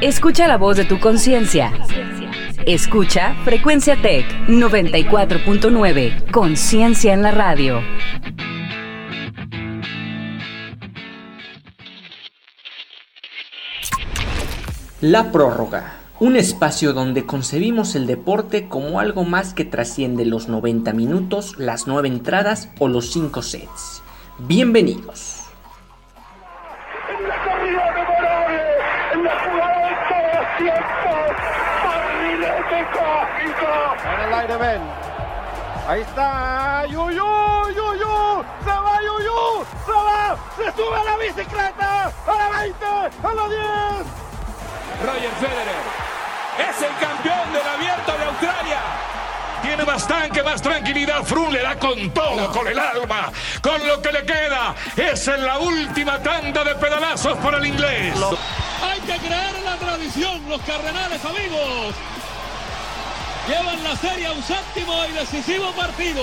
Escucha la voz de tu conciencia. Escucha Frecuencia Tech 94.9. Conciencia en la radio. La prórroga. Un espacio donde concebimos el deporte como algo más que trasciende los 90 minutos, las 9 entradas o los 5 sets. Bienvenidos. Aire Ben. Ahí está Yuyu, Yuyu, se va Yuyu, se va, se sube a la bicicleta, a la 20, a la 10. Roger Federer es el campeón del abierto de Australia. Tiene bastante más tranquilidad. Frun le da con todo, con el alma, con lo que le queda. Es en la última tanda de pedalazos por el inglés. Hay que creer en la tradición, los cardenales amigos. Llevan la serie a un séptimo y decisivo partido.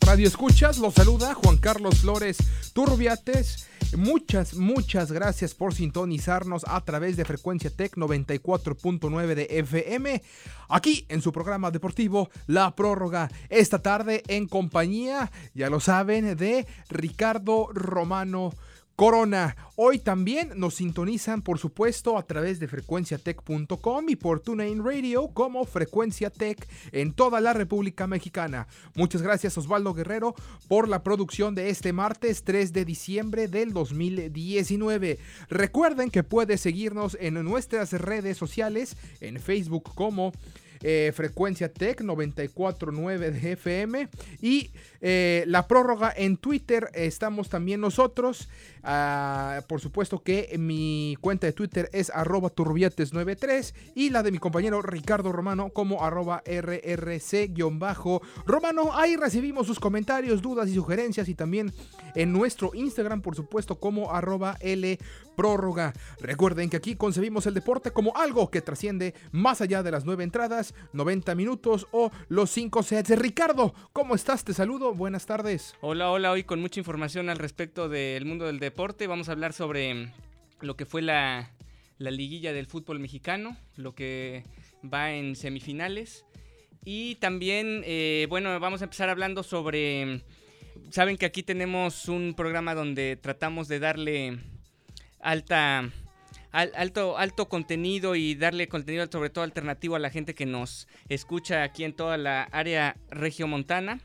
Radio Escuchas, los saluda Juan Carlos Flores Turbiates. Muchas, muchas gracias por sintonizarnos a través de Frecuencia Tech 94.9 de FM. Aquí en su programa deportivo La Prórroga. Esta tarde en compañía, ya lo saben, de Ricardo Romano. Corona. Hoy también nos sintonizan, por supuesto, a través de frecuenciatech.com y por TuneIn Radio como Frecuencia Tech en toda la República Mexicana. Muchas gracias Osvaldo Guerrero por la producción de este martes 3 de diciembre del 2019. Recuerden que puede seguirnos en nuestras redes sociales, en Facebook como eh, Frecuencia Tech 949 de FM y eh, la prórroga en Twitter estamos también nosotros. Ah, por supuesto que mi cuenta de Twitter es arroba turbiates93 y la de mi compañero Ricardo Romano como arroba rrc-romano. Ahí recibimos sus comentarios, dudas y sugerencias y también en nuestro Instagram, por supuesto, como arroba L prórroga. Recuerden que aquí concebimos el deporte como algo que trasciende más allá de las nueve entradas, 90 minutos o los cinco sets. Ricardo, ¿cómo estás? Te saludo, buenas tardes. Hola, hola, hoy con mucha información al respecto del mundo del deporte. Vamos a hablar sobre lo que fue la, la liguilla del fútbol mexicano, lo que va en semifinales. Y también, eh, bueno, vamos a empezar hablando sobre... Saben que aquí tenemos un programa donde tratamos de darle alta, alto, alto contenido y darle contenido sobre todo alternativo a la gente que nos escucha aquí en toda la área regiomontana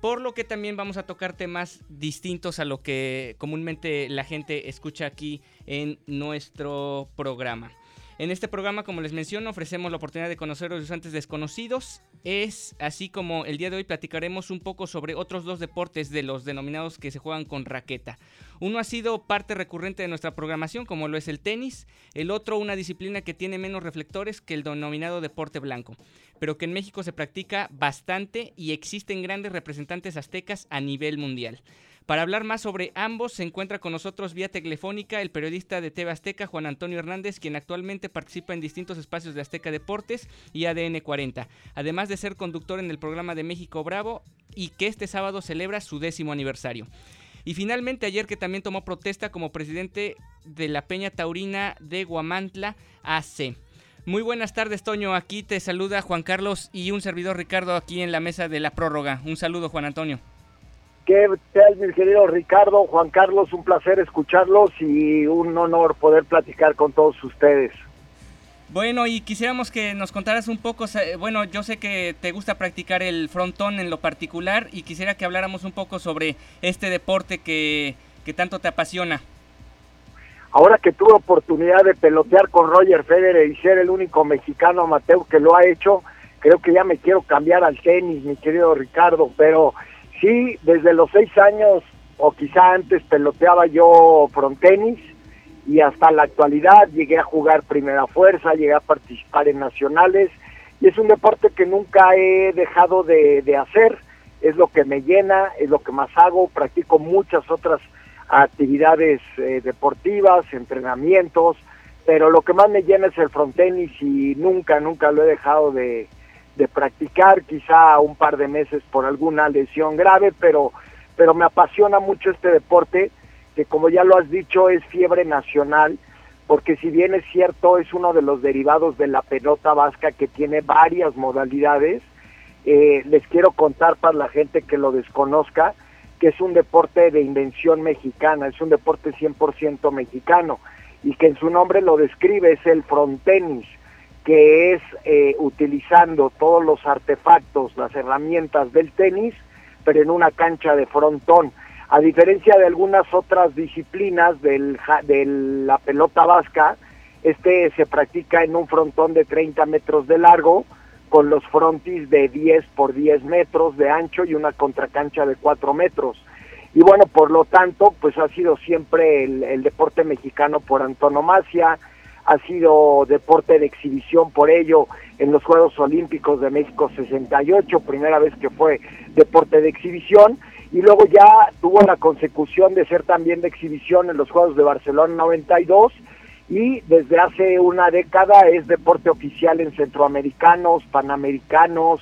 por lo que también vamos a tocar temas distintos a lo que comúnmente la gente escucha aquí en nuestro programa. En este programa, como les menciono, ofrecemos la oportunidad de conocer a los usantes desconocidos. Es así como el día de hoy platicaremos un poco sobre otros dos deportes de los denominados que se juegan con raqueta. Uno ha sido parte recurrente de nuestra programación, como lo es el tenis. El otro, una disciplina que tiene menos reflectores que el denominado deporte blanco, pero que en México se practica bastante y existen grandes representantes aztecas a nivel mundial. Para hablar más sobre ambos, se encuentra con nosotros vía telefónica el periodista de TV Azteca, Juan Antonio Hernández, quien actualmente participa en distintos espacios de Azteca Deportes y ADN 40, además de ser conductor en el programa de México Bravo y que este sábado celebra su décimo aniversario. Y finalmente ayer que también tomó protesta como presidente de la Peña Taurina de Guamantla AC. Muy buenas tardes, Toño. Aquí te saluda Juan Carlos y un servidor Ricardo aquí en la mesa de la prórroga. Un saludo, Juan Antonio. ¿Qué tal, mi querido Ricardo, Juan Carlos? Un placer escucharlos y un honor poder platicar con todos ustedes. Bueno, y quisiéramos que nos contaras un poco, bueno, yo sé que te gusta practicar el frontón en lo particular y quisiera que habláramos un poco sobre este deporte que, que tanto te apasiona. Ahora que tuve oportunidad de pelotear con Roger Federer y ser el único mexicano amateur que lo ha hecho, creo que ya me quiero cambiar al tenis, mi querido Ricardo, pero sí, desde los seis años o quizá antes peloteaba yo frontenis y hasta la actualidad llegué a jugar primera fuerza, llegué a participar en nacionales y es un deporte que nunca he dejado de, hacer, es lo que me llena, es lo que más hago, practico muchas otras actividades eh, deportivas, entrenamientos, pero lo que más me llena es el frontenis y nunca, nunca lo he dejado de, de practicar, quizá un par de meses por alguna lesión grave, pero, pero me apasiona mucho este deporte, que como ya lo has dicho es fiebre nacional, porque si bien es cierto es uno de los derivados de la pelota vasca que tiene varias modalidades, eh, les quiero contar para la gente que lo desconozca, que es un deporte de invención mexicana, es un deporte 100% mexicano y que en su nombre lo describe, es el frontenis, que es eh, utilizando todos los artefactos, las herramientas del tenis, pero en una cancha de frontón. A diferencia de algunas otras disciplinas del, de la pelota vasca, este se practica en un frontón de 30 metros de largo, con los frontis de 10 por 10 metros de ancho y una contracancha de 4 metros. Y bueno, por lo tanto, pues ha sido siempre el, deporte mexicano por antonomasia, ha sido deporte de exhibición por ello en los Juegos Olímpicos de México 68, primera vez que fue deporte de exhibición, y luego ya tuvo la consecución de ser también de exhibición en los Juegos de Barcelona 92, y desde hace una década es deporte oficial en centroamericanos, panamericanos,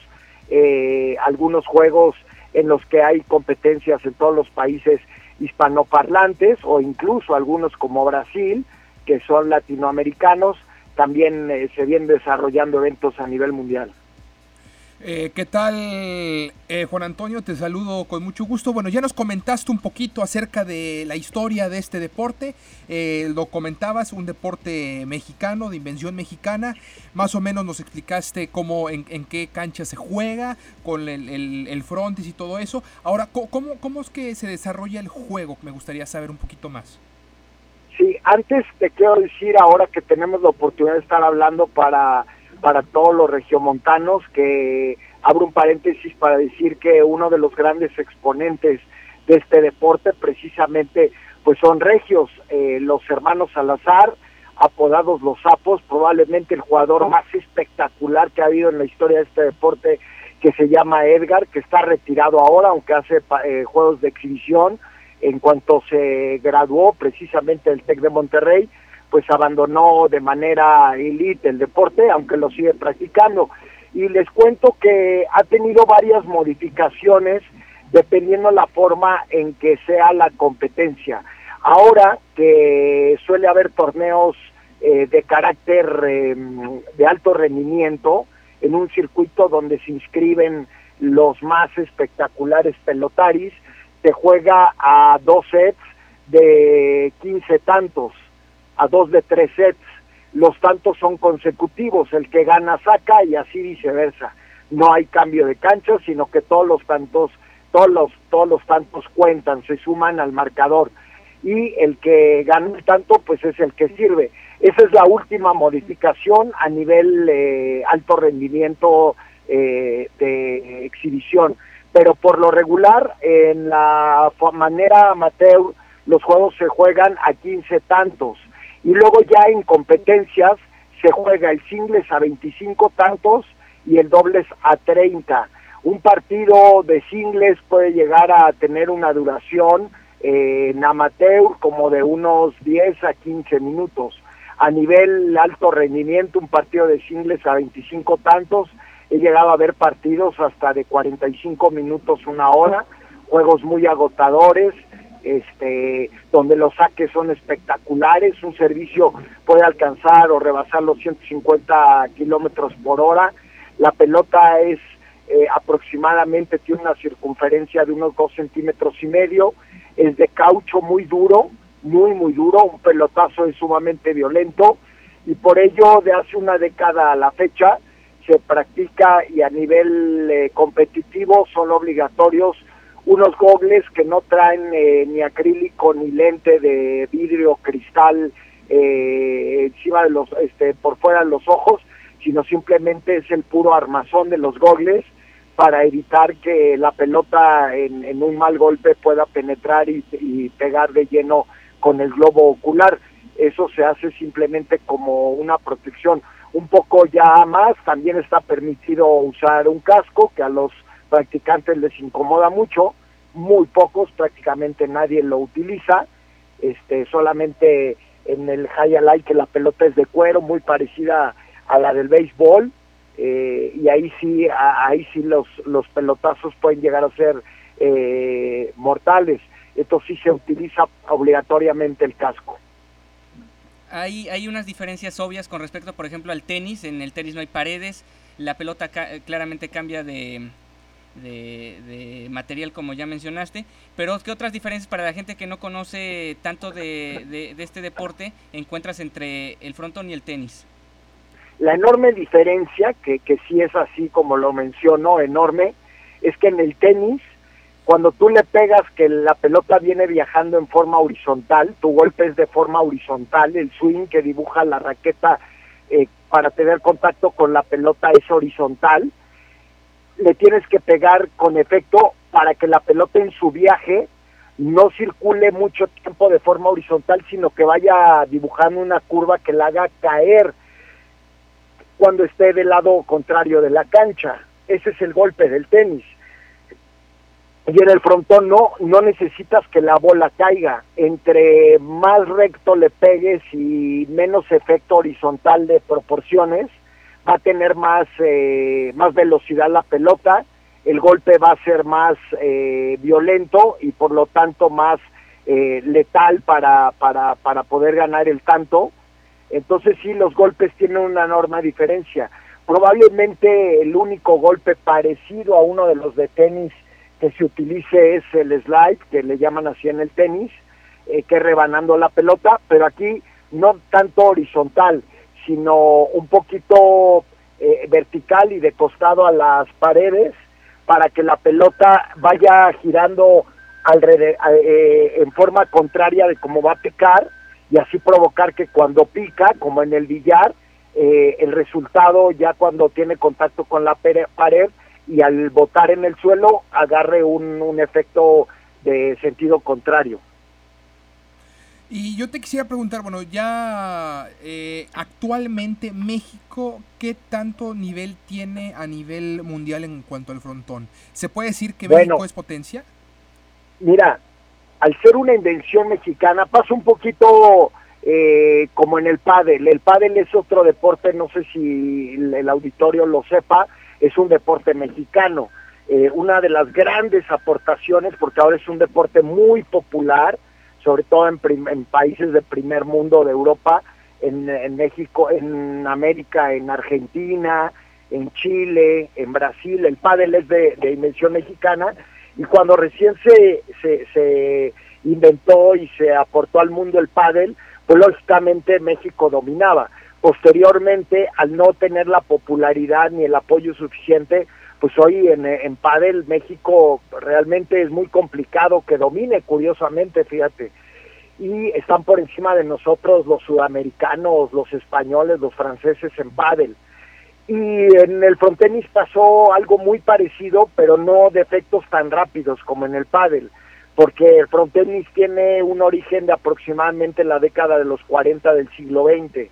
eh, algunos juegos en los que hay competencias en todos los países hispanoparlantes o incluso algunos como Brasil, que son latinoamericanos, también eh, se vienen desarrollando eventos a nivel mundial. Eh, ¿Qué tal, eh, Juan Antonio? Te saludo con mucho gusto. Bueno, ya nos comentaste un poquito acerca de la historia de este deporte. Eh, lo comentabas, un deporte mexicano, de invención mexicana. Más o menos nos explicaste cómo, en, qué cancha se juega, con el, frontis y todo eso. Ahora, ¿cómo, ¿cómo es que se desarrolla el juego? Me gustaría saber un poquito más. Antes te quiero decir, ahora que tenemos la oportunidad de estar hablando para para todos los regiomontanos, que abro un paréntesis para decir que uno de los grandes exponentes de este deporte precisamente pues son regios, eh, los hermanos Salazar, apodados los sapos, probablemente el jugador más espectacular que ha habido en la historia de este deporte, que se llama Edgar, que está retirado ahora, aunque hace eh, juegos de exhibición, en cuanto se graduó precisamente del TEC de Monterrey, pues abandonó de manera elite el deporte, aunque lo sigue practicando. Y les cuento que ha tenido varias modificaciones dependiendo la forma en que sea la competencia. Ahora que suele haber torneos eh, de carácter em, de alto rendimiento, en un circuito donde se inscriben los más espectaculares pelotaris, se juega a dos sets de 15 tantos a dos de tres sets. Los tantos son consecutivos, el que gana saca y así viceversa. No hay cambio de cancha, sino que todos los tantos, todos los, todos los tantos cuentan, se suman al marcador. Y el que gana el tanto, pues es el que sirve. Esa es la última modificación a nivel eh, alto rendimiento eh, de exhibición. Pero por lo regular, en la manera amateur, los juegos se juegan a 15 tantos y luego ya en competencias se juega el singles a 25 tantos y el dobles a 30. Un partido de singles puede llegar a tener una duración eh, en amateur como de unos 10 a 15 minutos. A nivel alto rendimiento, un partido de singles a 25 tantos, he llegado a ver partidos hasta de 45 minutos, una hora, juegos muy agotadores, este, donde los saques son espectaculares, un servicio puede alcanzar o rebasar los 150 kilómetros por hora, la pelota es eh, aproximadamente, tiene una circunferencia de unos 2 centímetros y medio, es de caucho muy duro, muy, muy duro, un pelotazo es sumamente violento y por ello de hace una década a la fecha se practica y a nivel eh, competitivo son obligatorios unos gogles que no traen eh, ni acrílico ni lente de vidrio cristal eh, encima de los este por fuera de los ojos sino simplemente es el puro armazón de los gogles para evitar que la pelota en, un mal golpe pueda penetrar y, y pegar de lleno con el globo ocular. Eso se hace simplemente como una protección un poco ya más también está permitido usar un casco que a los practicantes les incomoda mucho, muy pocos, prácticamente nadie lo utiliza, este, solamente en el high que la pelota es de cuero, muy parecida a la del béisbol, eh, y ahí sí, ahí sí los, los pelotazos pueden llegar a ser eh, mortales. Esto sí se utiliza obligatoriamente el casco. Hay, hay unas diferencias obvias con respecto, por ejemplo, al tenis. En el tenis no hay paredes, la pelota claramente cambia de, de, material como ya mencionaste, pero ¿qué otras diferencias para la gente que no conoce tanto de, de, este deporte encuentras entre el frontón y el tenis? La enorme diferencia, que, que sí es así como lo menciono, enorme, es que en el tenis, cuando tú le pegas que la pelota viene viajando en forma horizontal, tu golpe es de forma horizontal, el swing que dibuja la raqueta eh, para tener contacto con la pelota es horizontal, le tienes que pegar con efecto para que la pelota en su viaje no circule mucho tiempo de forma horizontal, sino que vaya dibujando una curva que la haga caer cuando esté del lado contrario de la cancha. Ese es el golpe del tenis. Y en el frontón no, no necesitas que la bola caiga. Entre más recto le pegues y menos efecto horizontal de proporciones, va a tener más, eh, más velocidad la pelota, el golpe va a ser más eh, violento y por lo tanto más eh, letal para, para, para poder ganar el tanto. Entonces sí, los golpes tienen una enorme diferencia. Probablemente el único golpe parecido a uno de los de tenis que se utilice es el slide, que le llaman así en el tenis, que es rebanando la pelota, pero aquí no tanto horizontal, sino un poquito eh, vertical y de costado a las paredes para que la pelota vaya girando alrededor, eh, en forma contraria de cómo va a picar y así provocar que cuando pica, como en el billar, eh, el resultado ya cuando tiene contacto con la pared y al botar en el suelo agarre un, un efecto de sentido contrario. Y yo te quisiera preguntar, bueno, ya eh, actualmente México, ¿qué tanto nivel tiene a nivel mundial en cuanto al frontón? ¿Se puede decir que México es potencia? Mira, al ser una invención mexicana, pasa un poquito eh, como en el pádel. El pádel es otro deporte, no sé si el auditorio lo sepa, es un deporte mexicano. Eh, una de las grandes aportaciones, porque ahora es un deporte muy popular, sobre todo en, países de primer mundo de Europa, en, México, en América, en Argentina, en Chile, en Brasil, el pádel es de, dimensión mexicana y cuando recién se, se, inventó y se aportó al mundo el pádel, pues lógicamente México dominaba. Posteriormente, al no tener la popularidad ni el apoyo suficiente, pues hoy en, en Padel México realmente es muy complicado que domine, curiosamente, fíjate. Y están por encima de nosotros los sudamericanos, los españoles, los franceses en Padel. Y en el frontenis pasó algo muy parecido, pero no de efectos tan rápidos como en el Padel, porque el frontenis tiene un origen de aproximadamente la década de los 40 del siglo XX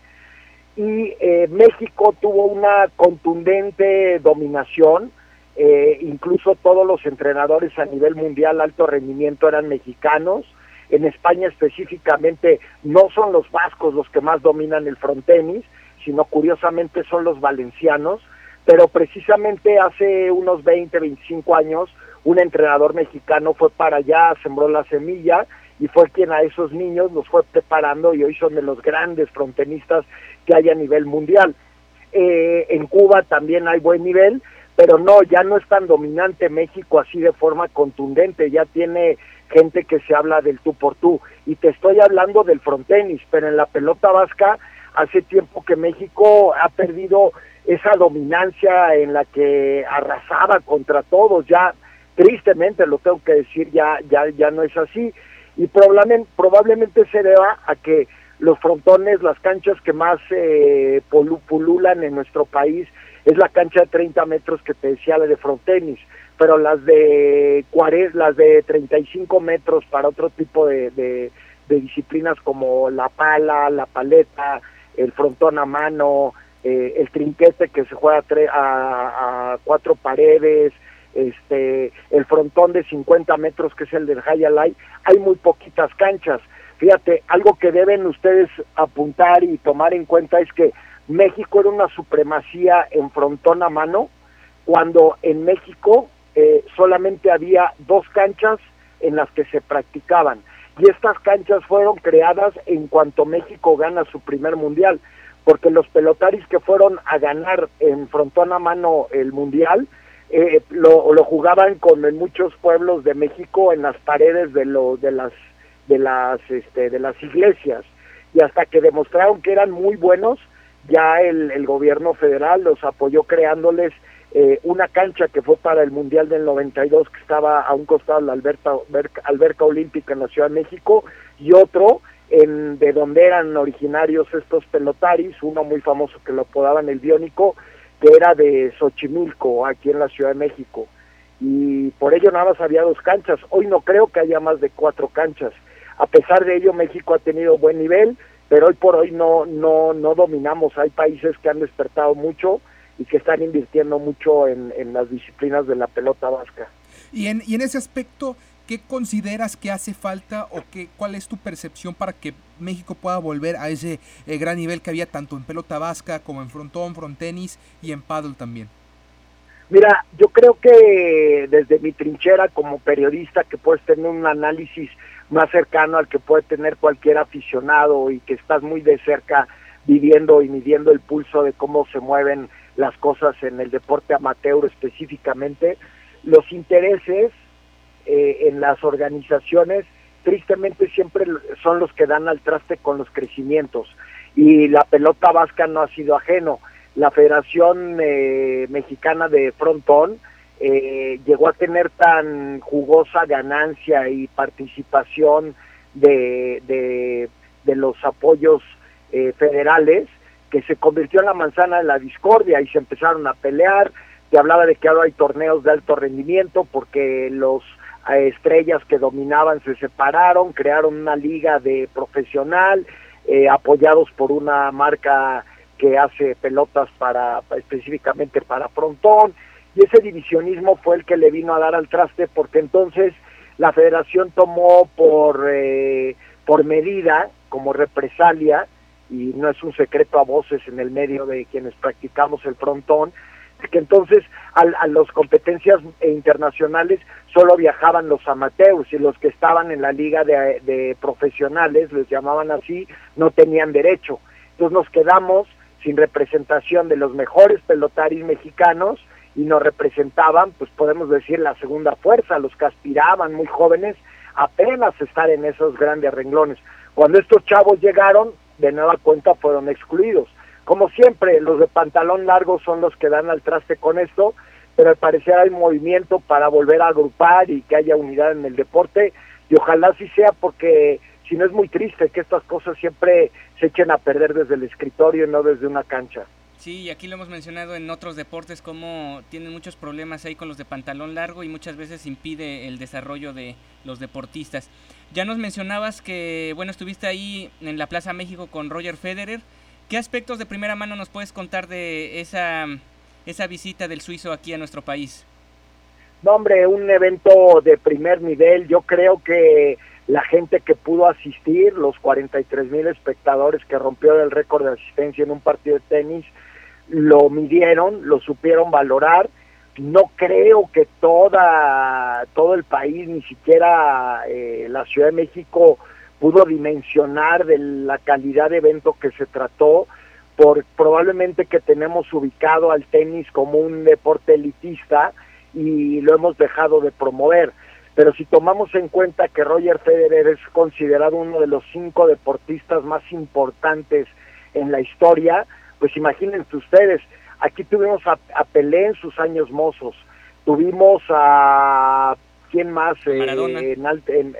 y eh, México tuvo una contundente dominación, eh, incluso todos los entrenadores a nivel mundial alto rendimiento eran mexicanos, en España específicamente no son los vascos los que más dominan el frontenis, sino curiosamente son los valencianos, pero precisamente hace unos 20, 25 años un entrenador mexicano fue para allá, sembró la semilla y fue quien a esos niños los fue preparando y hoy son de los grandes frontenistas que hay a nivel mundial. Eh, en Cuba también hay buen nivel, pero no, ya no es tan dominante México así de forma contundente, ya tiene gente que se habla del tú por tú. Y te estoy hablando del frontenis, pero en la pelota vasca hace tiempo que México ha perdido esa dominancia en la que arrasaba contra todos, ya tristemente lo tengo que decir, ya, ya, ya no es así. Y probablemente, probablemente se deba a que los frontones, las canchas que más eh, pululan en nuestro país es la cancha de 30 metros que te decía la de frontenis, pero las de 40, las de 35 metros para otro tipo de, disciplinas como la pala, la paleta, el frontón a mano, eh, el trinquete que se juega a, a, cuatro paredes, este, el frontón de 50 metros que es el del High hay muy poquitas canchas Fíjate, algo que deben ustedes apuntar y tomar en cuenta es que México era una supremacía en frontón a mano, cuando en México eh, solamente había dos canchas en las que se practicaban. Y estas canchas fueron creadas en cuanto México gana su primer mundial, porque los pelotaris que fueron a ganar en frontón a mano el mundial, eh, lo, lo, jugaban con en muchos pueblos de México en las paredes de, lo, de las de las este, de las iglesias. Y hasta que demostraron que eran muy buenos ya el, el gobierno federal los apoyó creándoles eh, una cancha que fue para el Mundial del 92 que estaba a un costado de la alberca, alberca olímpica en la Ciudad de México y otro en, de donde eran originarios estos pelotaris, uno muy famoso que lo apodaban el Biónico, que era de Xochimilco, aquí en la Ciudad de México. Y por ello nada más había dos canchas. Hoy no creo que haya más de cuatro canchas. A pesar de ello, México ha tenido buen nivel, pero hoy por hoy no, no, no dominamos. Hay países que han despertado mucho y que están invirtiendo mucho en, en las disciplinas de la pelota vasca. Y en, y en ese aspecto, ¿qué consideras que hace falta o qué, cuál es tu percepción para que México pueda volver a ese eh, gran nivel que había tanto en pelota vasca como en frontón, frontenis y en paddle también? Mira, yo creo que desde mi trinchera como periodista que puedes tener un análisis más cercano al que puede tener cualquier aficionado y que estás muy de cerca viviendo y midiendo el pulso de cómo se mueven las cosas en el deporte amateur específicamente, los intereses eh, en las organizaciones tristemente siempre son los que dan al traste con los crecimientos y la pelota vasca no ha sido ajeno. La Federación eh, Mexicana de Frontón eh, llegó a tener tan jugosa ganancia y participación de, de, los apoyos eh, federales que se convirtió en la manzana de la discordia y se empezaron a pelear. Te hablaba de que ahora hay torneos de alto rendimiento porque los estrellas que dominaban se separaron, crearon una liga de profesional, eh, apoyados por una marca que hace pelotas para específicamente para frontón. Y ese divisionismo fue el que le vino a dar al traste porque entonces la federación tomó por eh, por medida como represalia y no es un secreto a voces en el medio de quienes practicamos el frontón que entonces a, a las competencias internacionales solo viajaban los amateurs y los que estaban en la liga de, de profesionales, les llamaban así, no tenían derecho. Entonces nos quedamos sin representación de los mejores pelotaris mexicanos y nos representaban, pues podemos decir, la segunda fuerza, los que aspiraban muy jóvenes apenas estar en esos grandes renglones. Cuando estos chavos llegaron, de nueva cuenta fueron excluidos. Como siempre, los de pantalón largo son los que dan al traste con esto, pero al parecer hay movimiento para volver a agrupar y que haya unidad en el deporte, y ojalá así sea porque si no es muy triste que estas cosas siempre se echen a perder desde el escritorio y no desde una cancha. Sí, y aquí lo hemos mencionado en otros deportes, como tienen muchos problemas ahí con los de pantalón largo y muchas veces impide el desarrollo de los deportistas. Ya nos mencionabas que, bueno, estuviste ahí en la Plaza México con Roger Federer. ¿Qué aspectos de primera mano nos puedes contar de esa, esa visita del suizo aquí a nuestro país? No, hombre, un evento de primer nivel. Yo creo que la gente que pudo asistir, los 43 mil espectadores que rompió el récord de asistencia en un partido de tenis, lo midieron, lo supieron valorar. No creo que toda todo el país, ni siquiera eh, la Ciudad de México, pudo dimensionar de la calidad de evento que se trató, por probablemente que tenemos ubicado al tenis como un deporte elitista y lo hemos dejado de promover. Pero si tomamos en cuenta que Roger Federer es considerado uno de los cinco deportistas más importantes en la historia, pues imagínense ustedes, aquí tuvimos a, a Pelé en sus años mozos, tuvimos a quién más. Eh, en, en,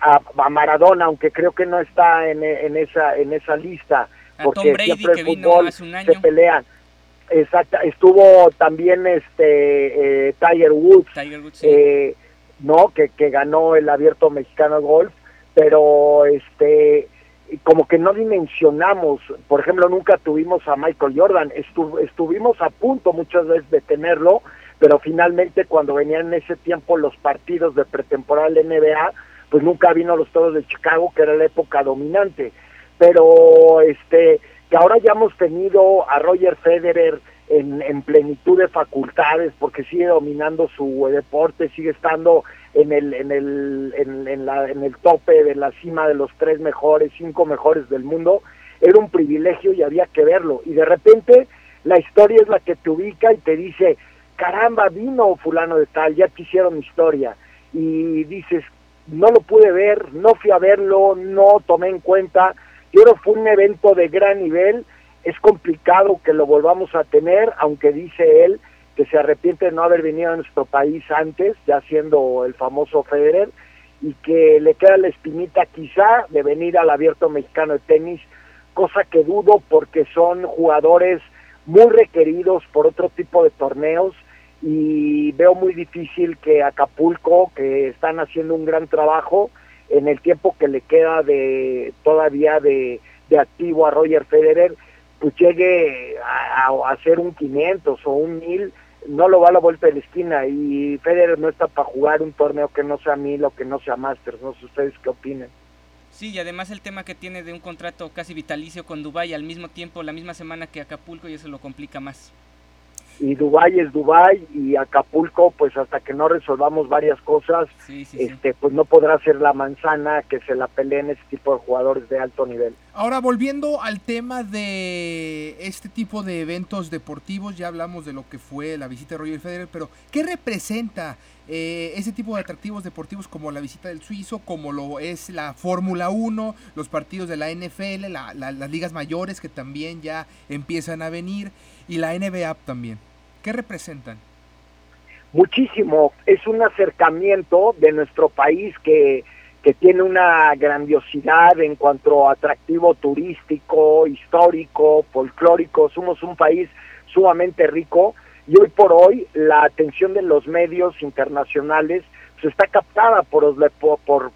a, a, Maradona, aunque creo que no está en, en esa en esa lista, a porque Brady, siempre que el vino fútbol hace un año. se pelean. Exacto, estuvo también este eh, Tiger Woods, Tiger Woods, sí. eh, no, que, que ganó el abierto mexicano golf, pero este como que no dimensionamos, por ejemplo, nunca tuvimos a Michael Jordan, Estu estuvimos a punto muchas veces de tenerlo, pero finalmente cuando venían en ese tiempo los partidos de pretemporada del NBA, pues nunca vino a los Toros de Chicago, que era la época dominante. Pero este que ahora ya hemos tenido a Roger Federer en, en plenitud de facultades, porque sigue dominando su deporte, sigue estando en el, en el, en, en, la, en el tope de la cima de los tres mejores, cinco mejores del mundo, era un privilegio y había que verlo. Y de repente la historia es la que te ubica y te dice, caramba, vino fulano de tal, ya te hicieron historia. Y dices, no lo pude ver, no fui a verlo, no tomé en cuenta. Yo creo fue un evento de gran nivel, es complicado que lo volvamos a tener, aunque dice él que se arrepiente de no haber venido a nuestro país antes, ya siendo el famoso Federer, y que le queda la espinita quizá de venir al abierto mexicano de tenis, cosa que dudo porque son jugadores muy requeridos por otro tipo de torneos y veo muy difícil que Acapulco, que están haciendo un gran trabajo, en el tiempo que le queda de todavía de, de activo a Roger Federer, pues llegue a, hacer un 500 o un 1000, no lo va a la vuelta de la esquina y Federer no está para jugar un torneo que no sea 1000 o que no sea Masters, no sé ustedes qué opinan. Sí, y además el tema que tiene de un contrato casi vitalicio con Dubai al mismo tiempo, la misma semana que Acapulco y eso lo complica más y Dubai es Dubai y Acapulco pues hasta que no resolvamos varias cosas sí, sí, este pues no podrá ser la manzana que se la peleen ese tipo de jugadores de alto nivel. Ahora volviendo al tema de este tipo de eventos deportivos, ya hablamos de lo que fue la visita de Roger Federer, pero ¿qué representa eh, ese tipo de atractivos deportivos como la visita del suizo, como lo es la Fórmula 1, los partidos de la NFL, la, la, las ligas mayores que también ya empiezan a venir y la NBA también? ¿Qué representan? Muchísimo. Es un acercamiento de nuestro país que, que tiene una grandiosidad en cuanto a atractivo turístico, histórico, folclórico. Somos un país sumamente rico y hoy por hoy la atención de los medios internacionales está captada por,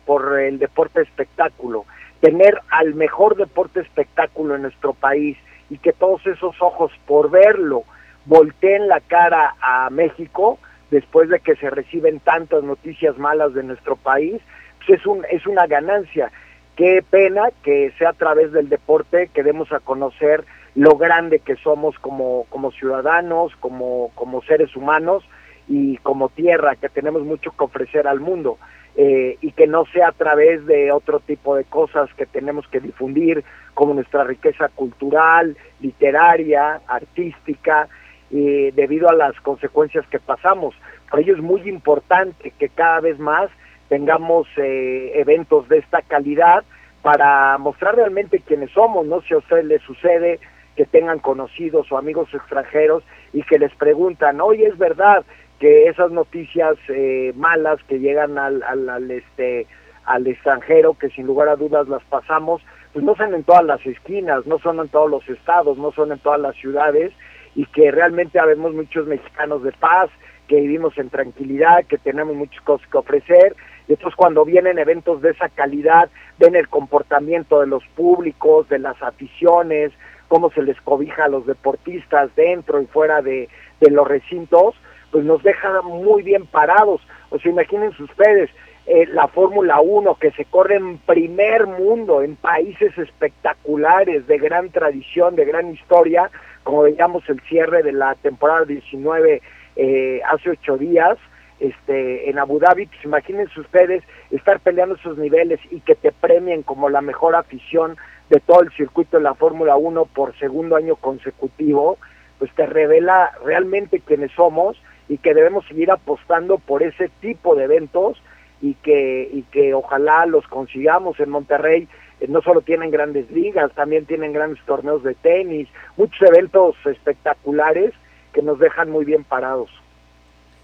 por el deporte espectáculo. Tener al mejor deporte espectáculo en nuestro país y que todos esos ojos por verlo volteen la cara a México después de que se reciben tantas noticias malas de nuestro país, pues es, un, es una ganancia. Qué pena que sea a través del deporte que demos a conocer lo grande que somos como, como ciudadanos, como, como seres humanos y como tierra, que tenemos mucho que ofrecer al mundo. Eh, y que no sea a través de otro tipo de cosas que tenemos que difundir, como nuestra riqueza cultural, literaria, artística, eh, debido a las consecuencias que pasamos. Por ello es muy importante que cada vez más tengamos eh, eventos de esta calidad para mostrar realmente quiénes somos, no si a usted le sucede que tengan conocidos o amigos extranjeros y que les preguntan, oye, es verdad que esas noticias eh, malas que llegan al, al, al, este, al extranjero, que sin lugar a dudas las pasamos, pues no son en todas las esquinas, no son en todos los estados, no son en todas las ciudades, y que realmente habemos muchos mexicanos de paz, que vivimos en tranquilidad, que tenemos muchas cosas que ofrecer. Y entonces cuando vienen eventos de esa calidad, ven el comportamiento de los públicos, de las aficiones, cómo se les cobija a los deportistas dentro y fuera de, de los recintos, pues nos deja muy bien parados. O sea, imagínense ustedes, eh, la Fórmula 1 que se corre en primer mundo, en países espectaculares, de gran tradición, de gran historia, como veíamos el cierre de la temporada 19 eh, hace ocho días este, en Abu Dhabi, pues imagínense ustedes estar peleando esos niveles y que te premien como la mejor afición de todo el circuito de la Fórmula 1 por segundo año consecutivo, pues te revela realmente quiénes somos y que debemos seguir apostando por ese tipo de eventos y que, y que ojalá los consigamos en Monterrey no solo tienen grandes ligas, también tienen grandes torneos de tenis, muchos eventos espectaculares que nos dejan muy bien parados.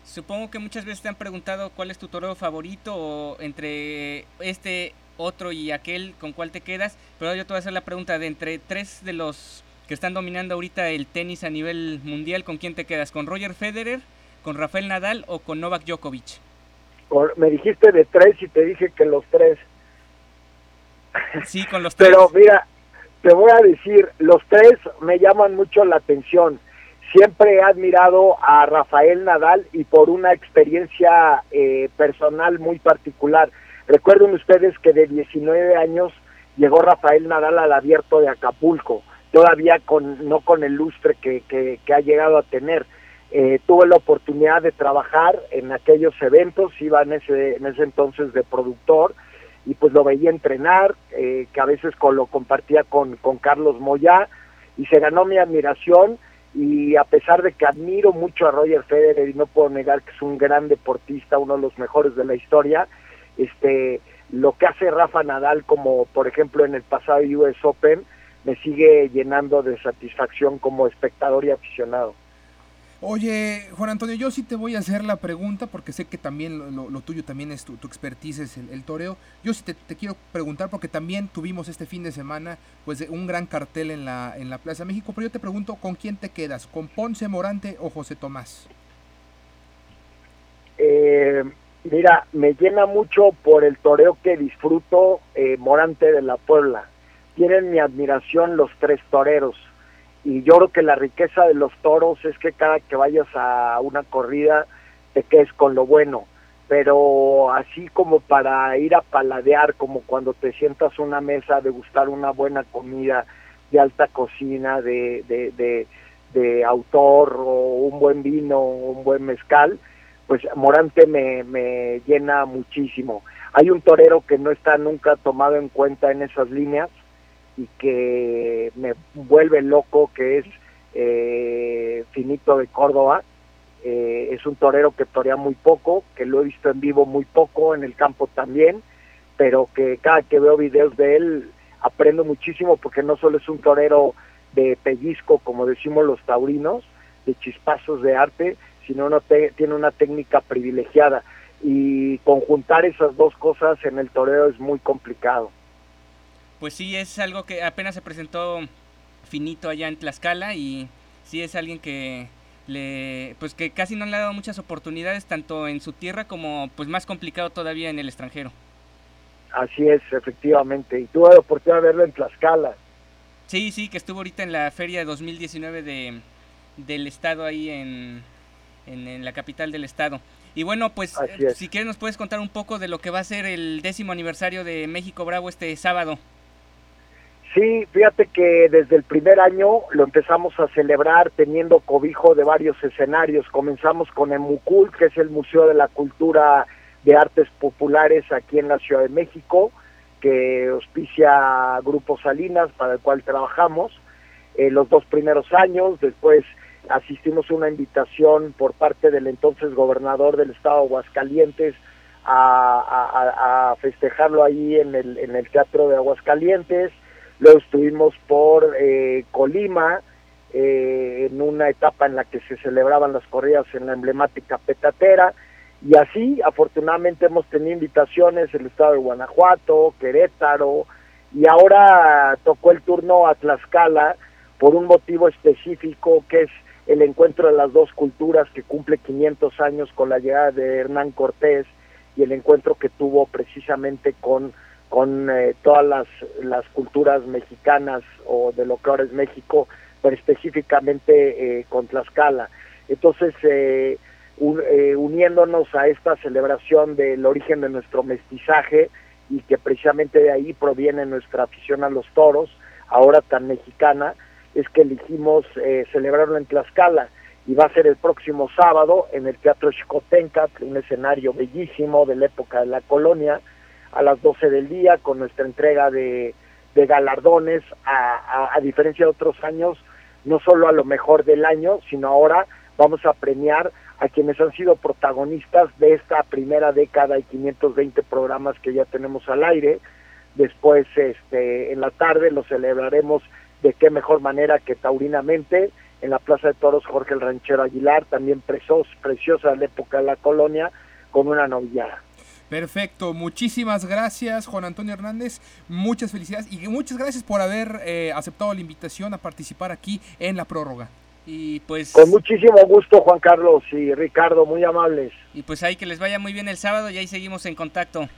Supongo que muchas veces te han preguntado cuál es tu torneo favorito o entre este, otro y aquel, con cuál te quedas, pero yo te voy a hacer la pregunta de entre tres de los que están dominando ahorita el tenis a nivel mundial, ¿con quién te quedas? ¿Con Roger Federer, con Rafael Nadal o con Novak Djokovic? Me dijiste de tres y te dije que los tres. Sí, con los tres. Pero mira, te voy a decir, los tres me llaman mucho la atención. Siempre he admirado a Rafael Nadal y por una experiencia eh, personal muy particular. Recuerden ustedes que de 19 años llegó Rafael Nadal al abierto de Acapulco, todavía con no con el lustre que, que, ha llegado a tener. Eh, tuve la oportunidad de trabajar en aquellos eventos, iba en ese, en ese entonces de productor y pues lo veía entrenar, eh, que a veces lo compartía con, con Carlos Moya y se ganó mi admiración y a pesar de que admiro mucho a Roger Federer y no puedo negar que es un gran deportista, uno de los mejores de la historia, este lo que hace Rafa Nadal como por ejemplo en el pasado US Open me sigue llenando de satisfacción como espectador y aficionado. Oye, Juan Antonio, yo sí te voy a hacer la pregunta porque sé que también lo, tuyo también es tu, tu expertise, es el, toreo. Yo sí te, quiero preguntar porque también tuvimos este fin de semana pues un gran cartel en la, en la Plaza México, pero yo te pregunto, ¿con quién te quedas? ¿Con Ponce Morante o José Tomás? Eh, mira, me llena mucho por el toreo que disfruto eh, Morante de la Puebla. Tienen mi admiración los tres toreros y yo creo que la riqueza de los toros es que cada que vayas a una corrida te quedes con lo bueno, pero así como para ir a paladear, como cuando te sientas a una mesa a degustar una buena comida de alta cocina, de, de, de, autor o un buen vino, un buen mezcal, pues Morante me, me llena muchísimo. Hay un torero que no está nunca tomado en cuenta en esas líneas, y que me vuelve loco, que es eh, Finito de Córdoba. Eh, es un torero que torea muy poco, que lo he visto en vivo muy poco, en el campo también, pero que cada que veo videos de él aprendo muchísimo porque no solo es un torero de pellizco, como decimos los taurinos, de chispazos de arte, sino uno tiene una técnica privilegiada y conjuntar esas dos cosas en el toreo es muy complicado pues sí es algo que apenas se presentó finito allá en Tlaxcala y sí es alguien que le pues que casi no le ha dado muchas oportunidades tanto en su tierra como pues más complicado todavía en el extranjero. Así es, efectivamente. Y tuve la oportunidad de verlo en Tlaxcala. Sí, sí, que estuvo ahorita en la feria de 2019 de, del estado ahí en, en, la capital del estado. Y bueno, pues si quieres nos puedes contar un poco de lo que va a ser el décimo aniversario de México Bravo este sábado. Sí, fíjate que desde el primer año lo empezamos a celebrar teniendo cobijo de varios escenarios. Comenzamos con el MUCUL, que es el Museo de la Cultura de Artes Populares aquí en la Ciudad de México, que auspicia Grupo Salinas, para el cual trabajamos eh, los dos primeros años. Después asistimos a una invitación por parte del entonces gobernador del estado de Aguascalientes a, festejarlo ahí en el Teatro de Aguascalientes Luego estuvimos por eh, Colima, eh, en una etapa en la que se celebraban las corridas en la emblemática Petatera, y así afortunadamente hemos tenido invitaciones el estado de Guanajuato, Querétaro, y ahora tocó el turno a Tlaxcala por un motivo específico que es el encuentro de las dos culturas que cumple 500 años con la llegada de Hernán Cortés y el encuentro que tuvo precisamente con con eh, todas las, las, culturas mexicanas o de lo que ahora es México, pero específicamente eh, con Tlaxcala. Entonces, eh, uniéndonos a esta celebración del origen de nuestro mestizaje y que precisamente de ahí proviene nuestra afición a los toros, ahora tan mexicana, es que elegimos celebrarlo en Tlaxcala y va a ser el próximo sábado en el Teatro Xicotenca, un escenario bellísimo de la época de la colonia, a las 12 del día con nuestra entrega de, galardones, a, diferencia de otros años, no solo a lo mejor del año, sino ahora vamos a premiar a quienes han sido protagonistas de esta primera década y 520 programas que ya tenemos al aire. Después, este, en la tarde lo celebraremos de qué mejor manera que taurinamente en la Plaza de Toros Jorge el Ranchero Aguilar, también presos, preciosa la época de la colonia, con una novillada. Perfecto, muchísimas gracias Juan Antonio Hernández, muchas felicidades y muchas gracias por haber eh, aceptado la invitación a participar aquí en la prórroga. Y pues con muchísimo gusto Juan Carlos y Ricardo, muy amables. Y pues ahí que les vaya muy bien el sábado y ahí seguimos en contacto.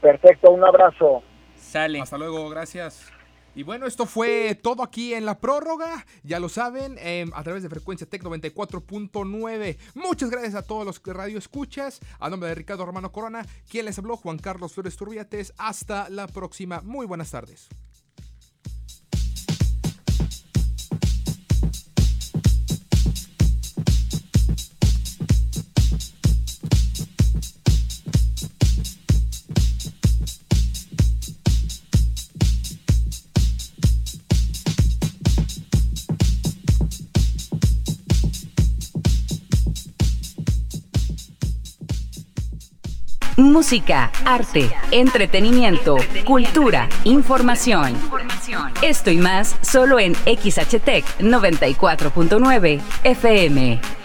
Perfecto, un abrazo. Sale. Hasta luego, gracias. Y bueno, esto fue todo aquí en la prórroga. Ya lo saben, em, a través de frecuencia Tec 94.9. Muchas gracias a todos los que radio escuchas. A nombre de Ricardo Romano Corona, quien les habló, Juan Carlos Flores Turbiates. Hasta la próxima. Muy buenas tardes. Música, arte, entretenimiento, cultura, información. Esto y más solo en XHTEC 94.9 FM.